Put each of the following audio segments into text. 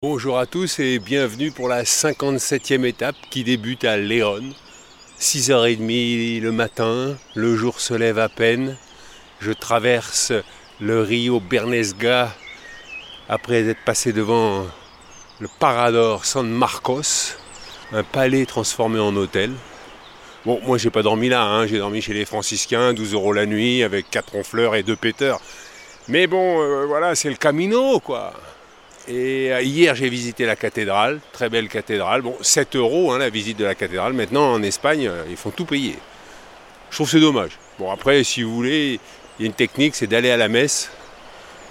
Bonjour à tous et bienvenue pour la 57e étape qui débute à Léon. 6h30 le matin, le jour se lève à peine. Je traverse le Rio Bernesga après être passé devant le Parador San Marcos, un palais transformé en hôtel. Bon, moi j'ai pas dormi là, hein. j'ai dormi chez les franciscains, 12 euros la nuit avec 4 ronfleurs et 2 péteurs. Mais bon, euh, voilà, c'est le Camino quoi. Et euh, hier, j'ai visité la cathédrale, très belle cathédrale. Bon, 7 euros hein, la visite de la cathédrale. Maintenant, en Espagne, euh, ils font tout payer. Je trouve c'est dommage. Bon, après, si vous voulez, il y a une technique, c'est d'aller à la messe.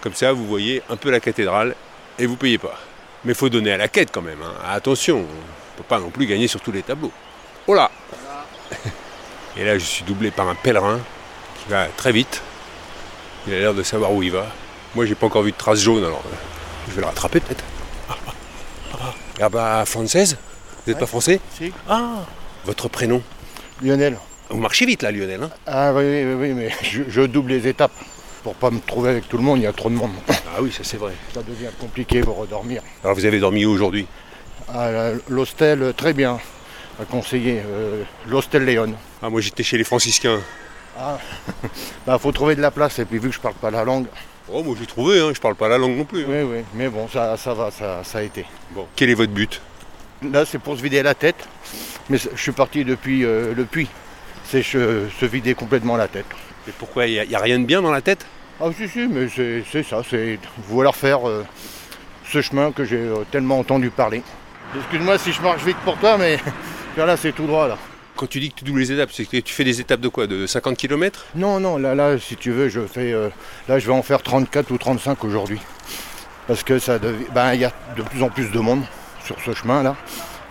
Comme ça, vous voyez un peu la cathédrale et vous payez pas. Mais il faut donner à la quête quand même. hein. Attention, on ne peut pas non plus gagner sur tous les tableaux. Oh là Et là, je suis doublé par un pèlerin qui va très vite. Il a l'air de savoir où il va. Moi, j'ai pas encore vu de trace jaune, alors euh, je vais le rattraper peut-être. Ah, ah, ah. Ah bah, française Vous n'êtes pas français Si. Ah Votre prénom Lionel. Vous marchez vite là, Lionel. hein Ah oui, oui, oui, mais je, je double les étapes. Pour pas me trouver avec tout le monde, il y a trop de monde. ah oui, ça c'est vrai. Ça devient compliqué pour redormir. Alors vous avez dormi où aujourd'hui Ah, L'hostel, euh, très bien. À conseiller. euh, L'hostel Léon. Ah moi j'étais chez les franciscains. Ah, bah faut trouver de la place. Et puis vu que je parle pas la langue, Oh moi j'ai trouvé, hein, je parle pas la langue non plus. hein. oui, oui. Mais bon, ça, ça va, ça, ça a été. Bon. Quel est votre but? Là, c'est pour se vider la tête. Mais je suis parti depuis euh, le puits. C'est se, vider complètement la tête. Et pourquoi il n'y a, rien de bien dans la tête? Ah si, si, mais c'est c'est ça. C'est vouloir faire euh, ce chemin que j'ai euh, tellement entendu parler. Excuse-moi si je marche vite pour toi, mais là, c'est tout droit, là. Quand tu dis que tu doubles les étapes, c'est que tu fais des étapes de quoi De 50 km Non, non, là, là, si tu veux, je fais, euh, là, je vais en faire 34 ou 35 aujourd'hui. Parce que ça ben, il y a de plus en plus de monde sur ce chemin-là.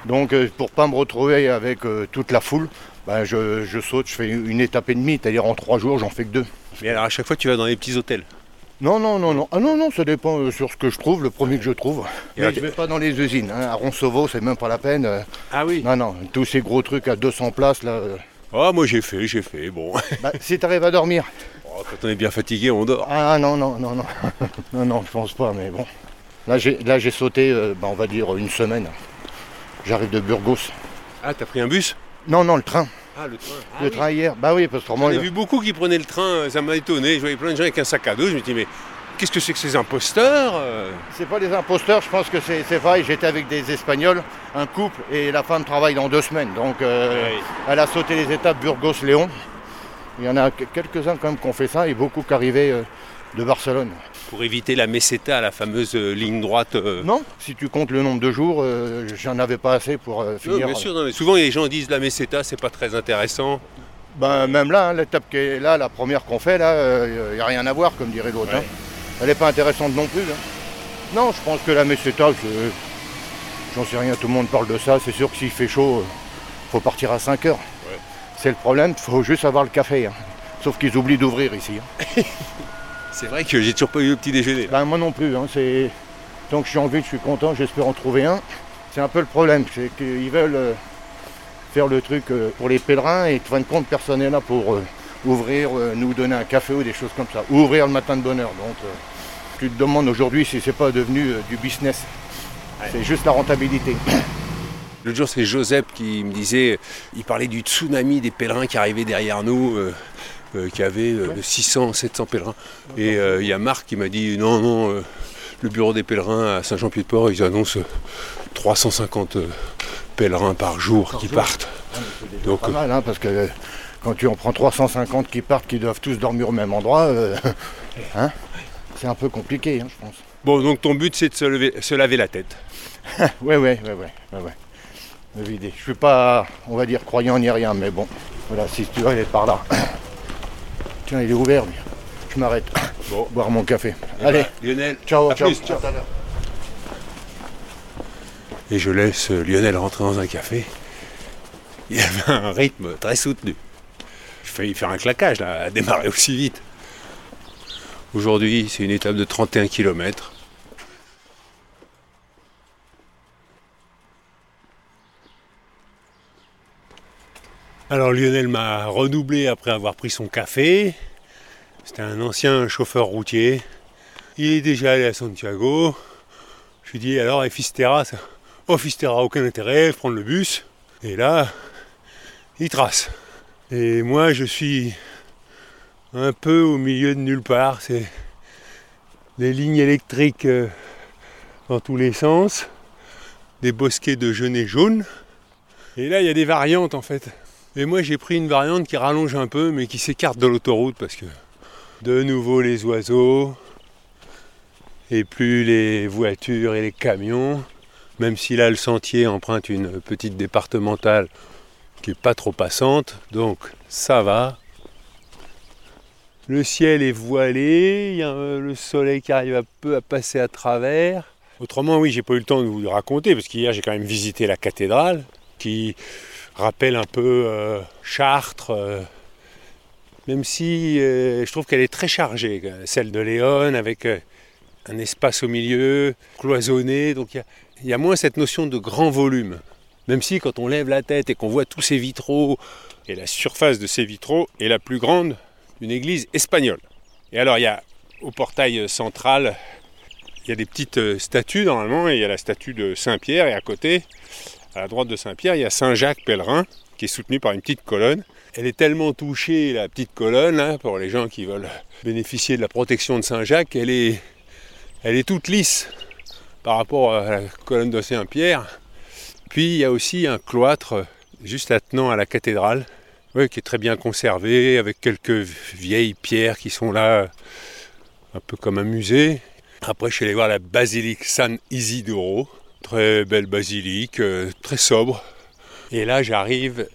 Donc, euh, pour pas me retrouver avec euh, toute la foule, ben, je, je saute, je fais une étape et demie, c'est-à-dire en trois jours, j'en fais que deux. Mais alors à chaque fois tu vas dans les petits hôtels? Non, non, non, non. Ah non, non, ça dépend euh, sur ce que je trouve, le premier que je trouve. Et Mais alors, je vais pas dans les usines. hein. À Ronsovo, c'est même pas la peine. euh. Ah oui Non, non, tous ces gros trucs à 200 places, là. euh. Oh moi j'ai fait, j'ai fait, bon. Bah, si t'arrives à dormir. Oh, quand on est bien fatigué, on dort. Ah non, non, non, non. non, non, je pense pas, mais bon. Là, j'ai, là, j'ai sauté, euh, bah, on va dire, une semaine. J'arrive de Burgos. Ah t'as pris un bus? Non, non, le train. Ah le train. le train hier. Bah oui, parce que J'en ai vu beaucoup qui prenaient le train, ça m'a étonné. Je voyais plein de gens avec un sac à dos, je me dis mais qu'est-ce que c'est que ces imposteurs euh? C'est pas des imposteurs, je pense que c'est, vrai. J'étais avec des Espagnols, un couple, et la femme travaille dans deux semaines. Donc, euh, Ouais. elle a sauté les étapes Burgos-Léon. Il y en a que- quelques-uns quand même qui ont fait ça, et beaucoup qui arrivaient euh, de Barcelone. Pour éviter la meseta, la fameuse euh, ligne droite. euh. Non, si tu comptes le nombre de jours, euh, j'en avais pas assez pour Non, finir. bien sûr, non, mais souvent les gens disent la meseta c'est pas très intéressant. Ben, même là, hein, l'étape qui est là, la première qu'on fait, là, il n'y a rien à voir, comme dirait l'autre. Ouais. hein. Elle n'est pas intéressante non plus. hein. Non, je pense que la meseta, je- j'en sais rien, tout le monde parle de ça. C'est sûr que s'il fait chaud, il faut partir à 5 heures. Ouais. C'est le problème, il faut juste avoir le café. Sauf qu'ils oublient d'ouvrir ici. C'est vrai que j'ai toujours pas eu le petit déjeuner. Ben, moi non plus. hein, c'est... Tant que je suis en ville, je suis content, j'espère en trouver un. C'est un peu le problème, c'est qu'ils veulent euh, faire le truc euh, pour les pèlerins et en fin de compte, personne n'est là pour euh, ouvrir, nous donner un café ou des choses comme ça. Ou ouvrir le matin de bonne heure. Donc, tu te demandes aujourd'hui si c'est pas devenu du business. C'est juste la rentabilité. L'autre jour, c'est Joseph qui me disait, il parlait du tsunami des pèlerins qui arrivaient derrière nous, qui avait euh, 600, 700 pèlerins. Et euh, il y a Marc qui m'a dit, non, non, euh, le bureau des pèlerins à Saint-Jean-Pied-de-Port, ils annoncent euh, 350 euh, pèlerins par jour qui jour. partent. Donc, Pas mal, hein, parce que euh, quand tu en prends 350 qui partent, qui doivent tous dormir au même endroit, euh, hein, c'est un peu compliqué, hein, je pense. Bon, donc ton but, c'est de se, lever- se laver la tête. Ouais, ouais, ouais, ouais, ouais, ouais. Me vider. Je suis pas, on va dire, croyant ni rien, mais bon, voilà, si tu veux, il est par là. Tiens, il est ouvert, lui. Je m'arrête. Bon. Boire mon café. Allez, Lionel, ciao, à ciao. plus, ciao. Et je laisse Lionel rentrer dans un café. Il avait un rythme très soutenu. J'ai failli faire un claquage là, à démarrer aussi vite. Aujourd'hui, c'est une étape de 31 km. Alors Lionel m'a redoublé après avoir pris son café. C'était un ancien chauffeur routier. Il est déjà allé à Santiago. Je lui dis alors, Ephisterra, ça... oh, aucun intérêt, prendre le bus. Et là, il trace. Et moi, je suis un peu au milieu de nulle part. C'est des lignes électriques euh, dans tous les sens, des bosquets de genêts jaunes. Et là, il y a des variantes en fait. Et moi, j'ai pris une variante qui rallonge un peu, mais qui s'écarte de l'autoroute parce que de nouveau les oiseaux, et plus les voitures et les camions, même si là le sentier emprunte une petite départementale qui n'est pas trop passante, donc ça va. Le ciel est voilé, il y a le soleil qui arrive un peu à passer à travers. Autrement, oui, j'ai pas eu le temps de vous le raconter, parce qu'hier j'ai quand même visité la cathédrale, qui rappelle un peu euh, Chartres, euh, même si euh, je trouve qu'elle est très chargée, celle de Léon, avec un espace au milieu, cloisonné, donc il y, a moins cette notion de grand volume. Même si quand on lève la tête et qu'on voit tous ces vitraux, et la surface de ces vitraux est la plus grande d'une église espagnole. Et alors il y a au portail central, il y a des petites statues normalement, et il y a la statue de Saint-Pierre, et à côté, à la droite de Saint-Pierre, il y a Saint-Jacques pèlerin, qui est soutenu par une petite colonne. Elle est tellement touchée, la petite colonne, hein, pour les gens qui veulent bénéficier de la protection de Saint-Jacques, elle est elle est toute lisse par rapport à la colonne de Saint-Pierre. Puis il y a aussi un cloître juste attenant à la cathédrale, qui est très bien conservé, avec quelques vieilles pierres qui sont là, un peu comme un musée. Après, je suis allé voir la basilique San Isidoro, très belle basilique, euh, très sobre. Et là, j'arrive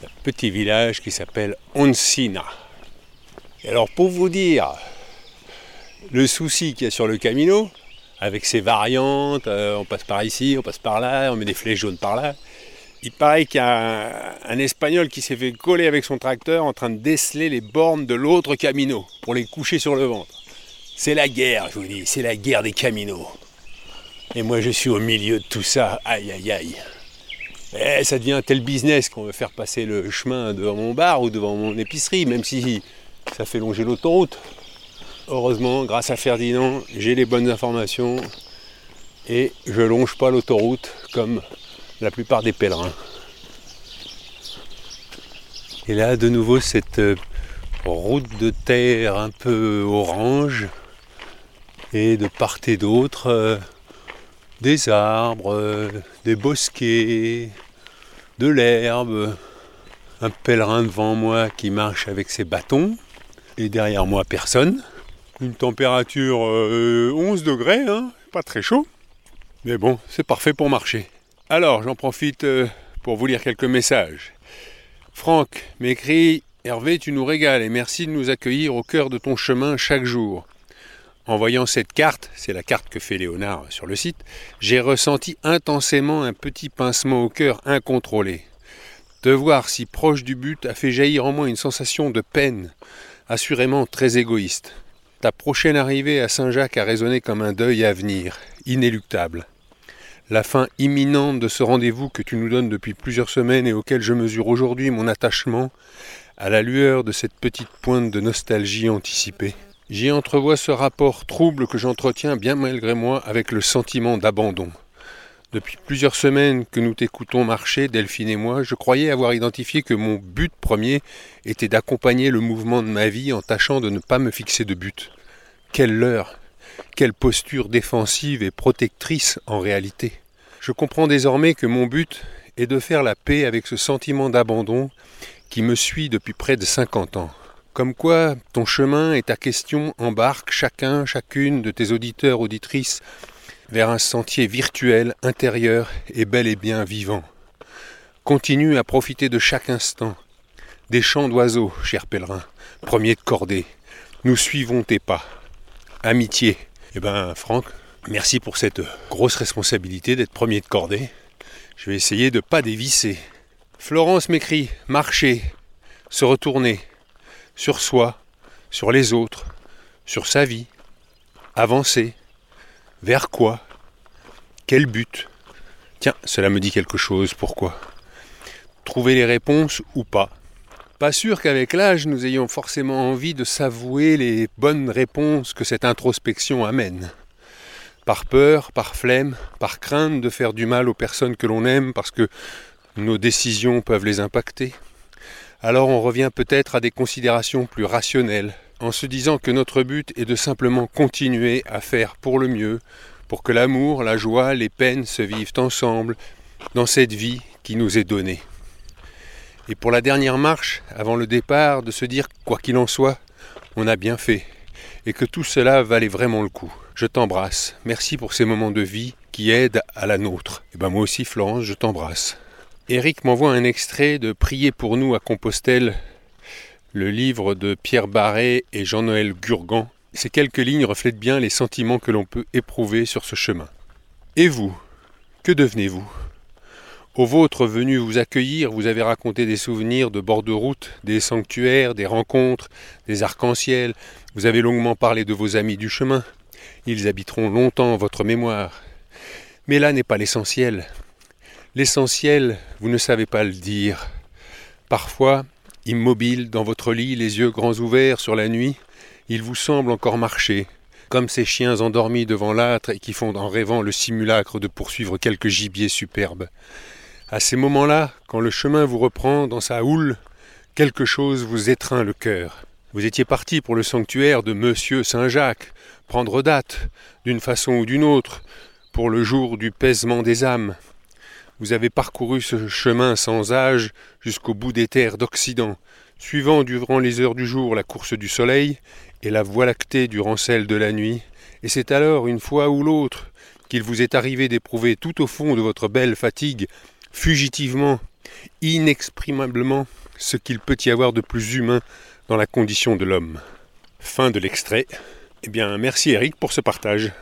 à un petit village qui s'appelle Onsina. Et alors, pour vous dire le souci qu'il y a sur le Camino, avec ses variantes, euh, on passe par ici, on passe par là, on met des flèches jaunes par là. Il paraît qu'il y a un, Espagnol qui s'est fait coller avec son tracteur en train de déceler les bornes de l'autre Camino pour les coucher sur le ventre. C'est la guerre, je vous dis, c'est la guerre des Caminos. Et moi je suis au milieu de tout ça, aïe aïe aïe. Eh, ça devient un tel business qu'on veut faire passer le chemin devant mon bar ou devant mon épicerie, même si ça fait longer l'autoroute. Heureusement, grâce à Ferdinand, j'ai les bonnes informations et je longe pas l'autoroute comme la plupart des pèlerins. Et là, de nouveau, cette euh, route de terre un peu orange et de part et d'autre, euh, des arbres, des bosquets, de l'herbe, un pèlerin devant moi qui marche avec ses bâtons et derrière moi personne une température 11 euh, degrés, hein, pas très chaud. Mais bon, c'est parfait pour marcher. Alors, j'en profite euh, pour vous lire quelques messages. Franck m'écrit Hervé, tu nous régales et merci de nous accueillir au cœur de ton chemin chaque jour. En voyant cette carte, c'est la carte que fait Léonard sur le site, j'ai ressenti intensément un petit pincement au cœur incontrôlé. De voir si proche du but a fait jaillir en moi une sensation de peine, assurément très égoïste. Ta prochaine arrivée à Saint-Jacques a résonné comme un deuil à venir, inéluctable. La fin imminente de ce rendez-vous que tu nous donnes depuis plusieurs semaines et auquel je mesure aujourd'hui mon attachement, à la lueur de cette petite pointe de nostalgie anticipée. J'y entrevois ce rapport trouble que j'entretiens bien malgré moi avec le sentiment d'abandon. Depuis plusieurs semaines que nous t'écoutons marcher, Delphine et moi, je croyais avoir identifié que mon but premier était d'accompagner le mouvement de ma vie en tâchant de ne pas me fixer de but. Quelle leurre Quelle posture défensive et protectrice en réalité Je comprends désormais que mon but est de faire la paix avec ce sentiment d'abandon qui me suit depuis près de 50 ans. Comme quoi, ton chemin et ta question embarquent chacun, chacune de tes auditeurs, auditrices vers un sentier virtuel, intérieur et bel et bien vivant. Continue à profiter de chaque instant. Des chants d'oiseaux, cher pèlerin, premier de cordée. Nous suivons tes pas. Amitié. Eh ben, Franck, merci pour cette grosse responsabilité d'être premier de cordée. Je vais essayer de ne pas dévisser. Florence m'écrit marcher, se retourner, sur soi, sur les autres, sur sa vie, avancer. Vers quoi? Quel but? Tiens, cela me dit quelque chose, pourquoi? Trouver les réponses ou pas? Pas sûr qu'avec l'âge nous ayons forcément envie de s'avouer les bonnes réponses que cette introspection amène. par peur, par flemme, par crainte de faire du mal aux personnes que l'on aime parce que nos décisions peuvent les impacter, alors on revient peut-être à des considérations plus rationnelles, en se disant que notre but est de simplement continuer à faire pour le mieux, pour que l'amour, la joie, les peines se vivent ensemble dans cette vie qui nous est donnée. Et pour la dernière marche, avant le départ, de se dire, quoi qu'il en soit, on a bien fait, et que tout cela valait vraiment le coup. Je t'embrasse, merci pour ces moments de vie qui aident à la nôtre. Et ben moi aussi Florence, je t'embrasse. Eric m'envoie un extrait de Prier pour nous à Compostelle, le livre de Pierre Barret et Jean-Noël Gurgan. Ces quelques lignes reflètent bien les sentiments que l'on peut éprouver sur ce chemin. Et vous, que devenez-vous? Au vôtre venu vous accueillir, vous avez raconté des souvenirs de bord de route, des sanctuaires, des rencontres, des arcs-en-ciel. Vous avez longuement parlé de vos amis du chemin. Ils habiteront longtemps votre mémoire. Mais là n'est pas l'essentiel. L'essentiel, vous ne savez pas le dire. Parfois, immobile dans votre lit, les yeux grands ouverts sur la nuit, il vous semble encore marcher, comme ces chiens endormis devant l'âtre et qui font en rêvant le simulacre de poursuivre quelque gibier superbe. À ces moments-là, quand le chemin vous reprend dans sa houle, quelque chose vous étreint le cœur. Vous étiez parti pour le sanctuaire de Monsieur Saint-Jacques, prendre date, d'une façon ou d'une autre, pour le jour du paisement des âmes. Vous avez parcouru ce chemin sans âge jusqu'au bout des terres d'Occident, suivant durant les heures du jour la course du soleil et la voie lactée durant celle de la nuit, et c'est alors, une fois ou l'autre, qu'il vous est arrivé d'éprouver tout au fond de votre belle fatigue fugitivement, inexprimablement, ce qu'il peut y avoir de plus humain dans la condition de l'homme. Fin de l'extrait. Eh bien, merci Eric pour ce partage.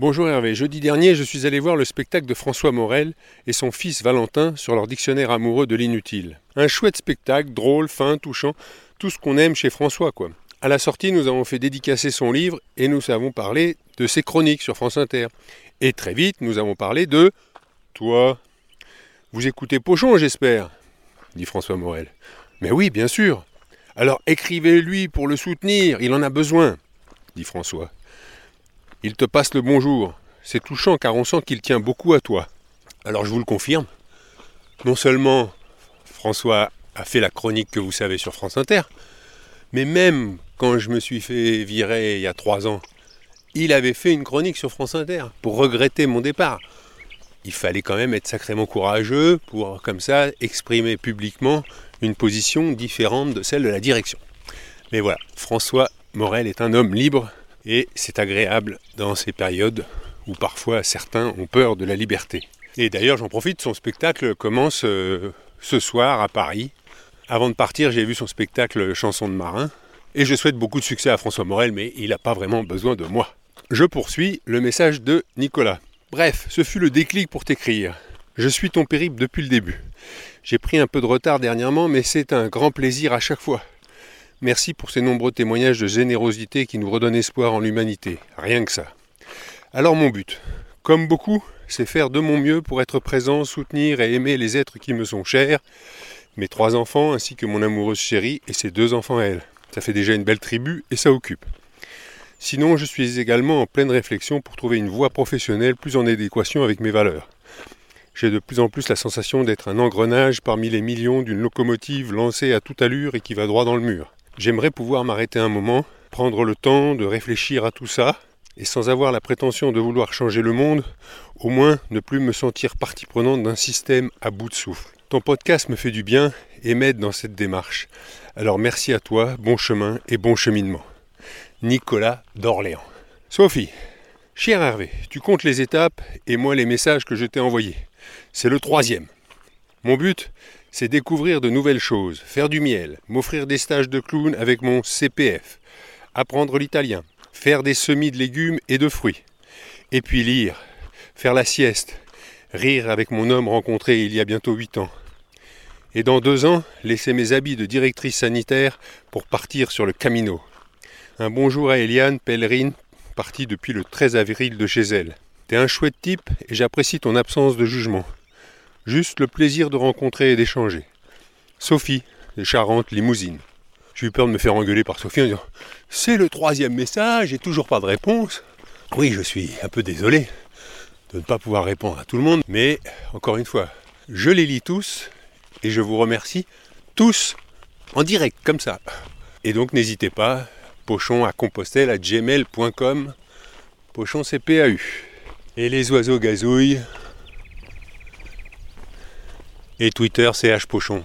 Bonjour Hervé, jeudi dernier, je suis allé voir le spectacle de François Morel et son fils Valentin sur leur dictionnaire amoureux de l'inutile. Un chouette spectacle, drôle, fin, touchant, tout ce qu'on aime chez François, quoi. À la sortie, nous avons fait dédicacer son livre et nous avons parlé de ses chroniques sur France Inter. Et très vite, nous avons parlé de toi. Vous écoutez Pochon, j'espère dit François Morel. Mais oui, bien sûr. Alors écrivez-lui pour le soutenir, il en a besoin, dit François. Il te passe le bonjour. C'est touchant car on sent qu'il tient beaucoup à toi. Alors je vous le confirme. Non seulement François a fait la chronique que vous savez sur France Inter, mais même quand je me suis fait virer il y a trois ans, il avait fait une chronique sur France Inter pour regretter mon départ il fallait quand même être sacrément courageux pour, comme ça, exprimer publiquement une position différente de celle de la direction. Mais voilà, François Morel est un homme libre et c'est agréable dans ces périodes où parfois certains ont peur de la liberté. Et d'ailleurs, j'en profite, son spectacle commence euh, ce soir à Paris. Avant de partir, j'ai vu son spectacle Chanson de marin. Et je souhaite beaucoup de succès à François Morel, mais il n'a pas vraiment besoin de moi. Je poursuis le message de Nicolas. Bref, ce fut le déclic pour t'écrire. Je suis ton périple depuis le début. J'ai pris un peu de retard dernièrement, mais c'est un grand plaisir à chaque fois. Merci pour ces nombreux témoignages de générosité qui nous redonnent espoir en l'humanité. Rien que ça. Alors mon but, comme beaucoup, c'est faire de mon mieux pour être présent, soutenir et aimer les êtres qui me sont chers, mes trois enfants ainsi que mon amoureuse chérie et ses deux enfants à elle. Ça fait déjà une belle tribu et ça occupe. Sinon, je suis également en pleine réflexion pour trouver une voie professionnelle plus en adéquation avec mes valeurs. J'ai de plus en plus la sensation d'être un engrenage parmi les millions d'une locomotive lancée à toute allure et qui va droit dans le mur. J'aimerais pouvoir m'arrêter un moment, prendre le temps de réfléchir à tout ça, et sans avoir la prétention de vouloir changer le monde, au moins ne plus me sentir partie prenante d'un système à bout de souffle. Ton podcast me fait du bien et m'aide dans cette démarche. Alors merci à toi, bon chemin et bon cheminement. Nicolas d'Orléans. Sophie, cher Hervé, tu comptes les étapes et moi les messages que je t'ai envoyés. C'est le troisième. Mon but, c'est découvrir de nouvelles choses, faire du miel, m'offrir des stages de clown avec mon CPF, apprendre l'italien, faire des semis de légumes et de fruits, et puis lire, faire la sieste, rire avec mon homme rencontré il y a bientôt huit ans. Et dans deux ans, laisser mes habits de directrice sanitaire pour partir sur le Camino. Un bonjour à Eliane, pèlerine, partie depuis le 13 avril de chez elle. T'es un chouette type et j'apprécie ton absence de jugement. Juste le plaisir de rencontrer et d'échanger. Sophie, de Charente, Limousine. J'ai eu peur de me faire engueuler par Sophie en disant C'est le troisième message et toujours pas de réponse. Oui, je suis un peu désolé de ne pas pouvoir répondre à tout le monde, mais encore une fois, je les lis tous et je vous remercie tous en direct, comme ça. Et donc n'hésitez pas, pochon à compostel à gmail.com, pochon CPAU. Et les oiseaux gazouillent. Et Twitter CH Pochon.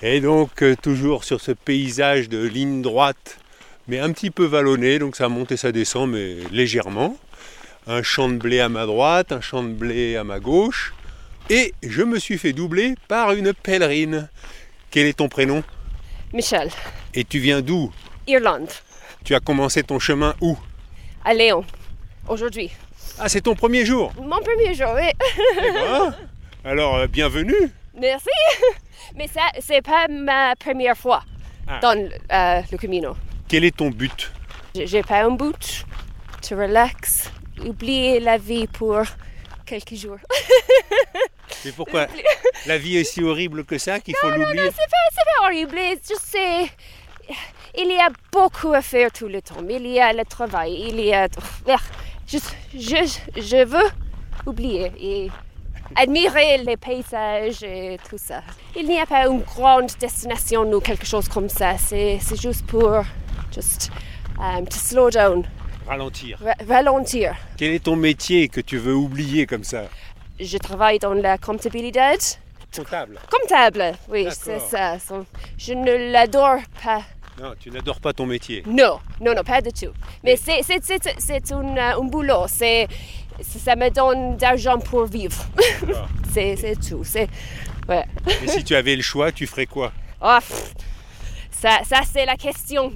Et donc euh, toujours sur ce paysage de ligne droite, mais un petit peu vallonné, donc ça monte et ça descend, mais légèrement. Un champ de blé à ma droite, un champ de blé à ma gauche. Et je me suis fait doubler par une pèlerine. Quel est ton prénom? Michel, Et tu viens d'où? Irlande, Tu as commencé ton chemin où? À Léon, aujourd'hui. Ah, c'est ton premier jour? Mon premier jour, oui. Eh ben, Alors, euh, bienvenue Merci. Mais ça, c'est pas ma première fois Ah. dans euh, le Camino. Quel est ton but? J'ai pas un but. To relax, oublier la vie pour quelques jours. Mais pourquoi? La vie est si horrible que ça qu'il faut Non, non, l'oublier c'est pas, pas horrible. Je sais. Il y a beaucoup à faire tout le temps. Il y a le travail, il y a. Je, je, je veux oublier et admirer les paysages et tout ça. Il n'y a pas une grande destination ou quelque chose comme ça. C'est juste pour. Just. um, to slow down, Ralentir. ra- ralentir. Quel est ton métier que tu veux oublier comme ça? Je travaille dans la comptabilité. Comptable. Comptable, oui, c'est ça. Je ne l'adore pas. Non, tu n'adores pas ton métier. Non, non, non, pas du tout. Mais c'est, un, euh, un boulot. C'est- ça me donne d'argent pour vivre. D'accord. c'est, c'est tout. C'est, ouais. Et si tu avais le choix, tu ferais quoi? Ah, pff, ça, ça, c'est la question.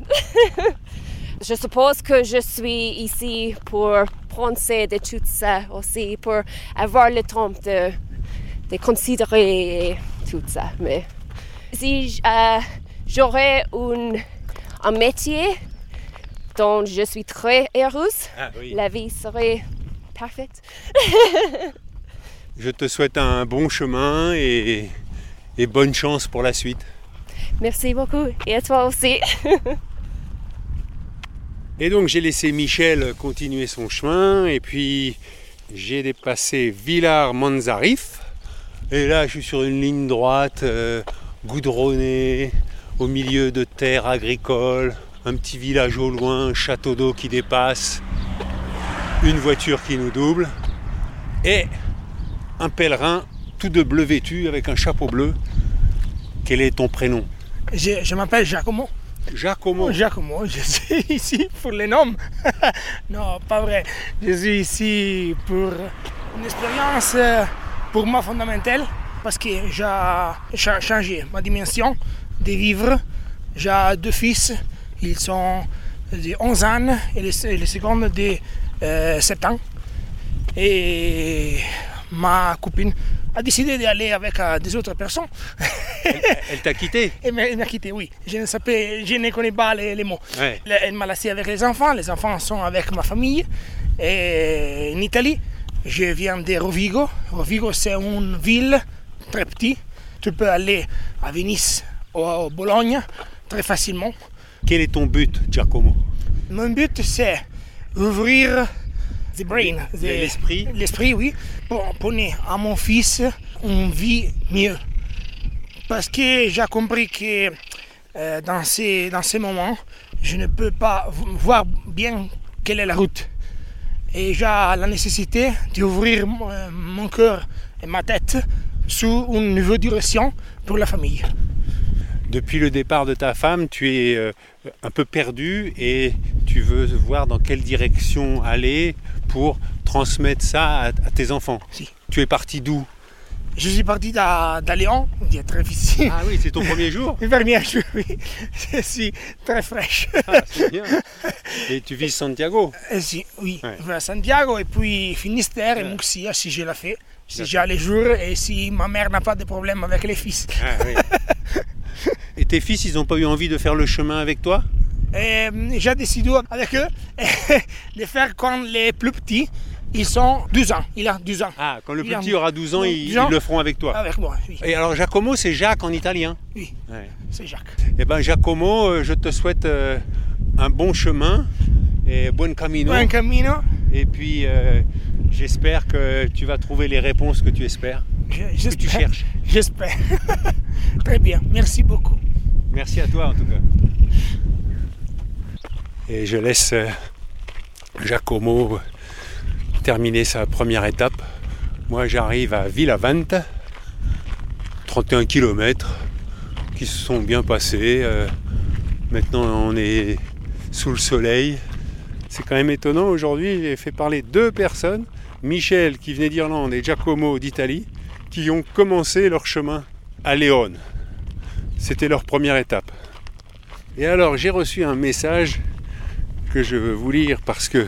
je suppose que je suis ici pour penser de tout ça aussi, pour avoir le temps de, de considérer tout ça. Mais si euh, j'aurais un, un métier dont je suis très heureuse, Ah oui. la vie serait parfaite. Je te souhaite un bon chemin et, et bonne chance pour la suite. Merci beaucoup. Et à toi aussi. Et donc j'ai laissé Michel continuer son chemin et puis j'ai dépassé Villars-Manzarif. Et là je suis sur une ligne droite euh, goudronnée au milieu de terres agricoles, un petit village au loin, un château d'eau qui dépasse, une voiture qui nous double et un pèlerin tout de bleu vêtu avec un chapeau bleu. Quel est ton prénom? Je, je m'appelle Giacomo. Giacomo. Giacomo, je suis ici pour les noms. non, pas vrai. Je suis ici pour une expérience euh, pour moi fondamentale parce que j'ai cha- changé ma dimension de vivre. J'ai deux fils, ils sont de 11 ans et le, et le second de euh, 7 ans. Et ma copine a décidé d'aller avec euh, des autres personnes. Elle t'a quitté? Elle m'a quitté, oui. Je ne, savais, je ne connais pas les, les mots. Ouais. Elle m'a laissé avec les enfants. Les enfants sont avec ma famille. Et en Italie, je viens de Rovigo. Rovigo, c'est une ville très petite. Tu peux aller à Venise ou à Bologne très facilement. Quel est ton but, Giacomo? Mon but, c'est ouvrir the brain, the- L'esprit. L'esprit, oui, pour donner à mon fils une vie mieux. Parce que j'ai compris que euh, dans, ces, dans ces moments, je ne peux pas voir bien quelle est la route. Et j'ai la nécessité d'ouvrir mon, euh, mon cœur et ma tête sous une nouvelle direction pour la famille. Depuis le départ de ta femme, tu es euh, un peu perdu et tu veux voir dans quelle direction aller pour transmettre ça à, à tes enfants. Si. Tu es parti d'où? Je suis parti Lyon, il est très difficile. Ah oui, c'est ton premier jour? Le premier jour, oui. Je suis très fraîche. Ah, c'est bien. Et tu vis Santiago? Et si, oui, Ouais. je vais à Santiago et puis Finistère et. Muxia si je la fais. Si j'ai les jours et si ma mère n'a pas de problème avec les fils. Ah, oui. Tes fils, ils n'ont pas eu envie de faire le chemin avec toi? Et euh, j'ai décidé avec eux de faire quand les plus petits, ils sont 12 ans. Il a 12 ans. Ah, quand le Il plus a- petit aura 12 ans, ils, 12 ans. ils le feront avec toi. Avec moi, oui. Et alors Giacomo, c'est Jacques en italien? Oui, Ouais. c'est Jacques. Eh bien Giacomo, euh, je te souhaite euh, un bon chemin Et bon camino. Buen camino. Et puis euh, j'espère que tu vas trouver les réponses que tu espères, Je- que tu cherches. J'espère. Très bien, merci beaucoup. Merci à toi en tout cas. Et je laisse euh, Giacomo terminer sa première étape. Moi j'arrive à Villavante, 31 km qui se sont bien passés. Euh, maintenant on est sous le soleil. C'est quand même étonnant aujourd'hui, j'ai fait parler deux personnes, Michel qui venait d'Irlande et Giacomo d'Italie, qui ont commencé leur chemin à Léon. C'était leur première étape. Et alors j'ai reçu un message que je veux vous lire parce que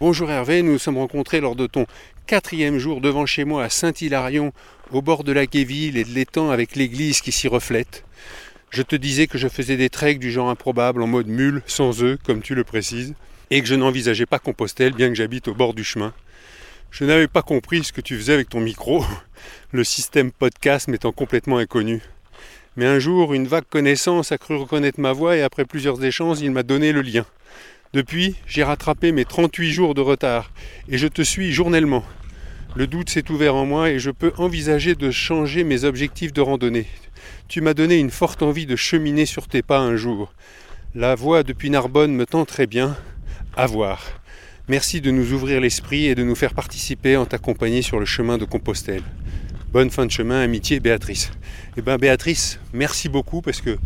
Bonjour Hervé, nous nous sommes rencontrés lors de ton quatrième jour devant chez moi à Saint-Hilarion, au bord de la Guéville et de l'étang avec l'église qui s'y reflète. Je te disais que je faisais des treks du genre improbable en mode mule, sans œufs, comme tu le précises, et que je n'envisageais pas Compostelle, bien que j'habite au bord du chemin. Je n'avais pas compris ce que tu faisais avec ton micro, le système podcast m'étant complètement inconnu. Mais un jour, une vague connaissance a cru reconnaître ma voix et après plusieurs échanges, il m'a donné le lien. Depuis, j'ai rattrapé mes 38 jours de retard et je te suis journellement. Le doute s'est ouvert en moi et je peux envisager de changer mes objectifs de randonnée. Tu m'as donné une forte envie de cheminer sur tes pas un jour. La voie depuis Narbonne me tend très bien. À voir. Merci de nous ouvrir l'esprit et de nous faire participer en t'accompagner sur le chemin de Compostelle. Bonne fin de chemin, amitié, Béatrice. Eh bien, Béatrice, merci beaucoup parce que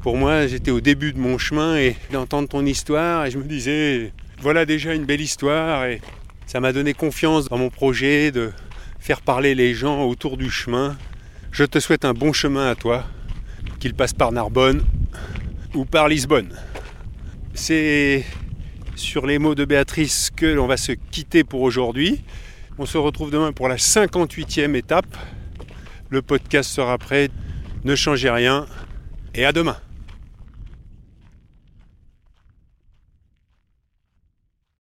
pour moi, j'étais au début de mon chemin et d'entendre ton histoire et je me disais, voilà déjà une belle histoire et ça m'a donné confiance dans mon projet de faire parler les gens autour du chemin. Je te souhaite un bon chemin à toi, qu'il passe par Narbonne ou par Lisbonne. C'est sur les mots de Béatrice que l'on va se quitter pour aujourd'hui. On se retrouve demain pour la 58e étape. Le podcast sera prêt. Ne changez rien et à demain.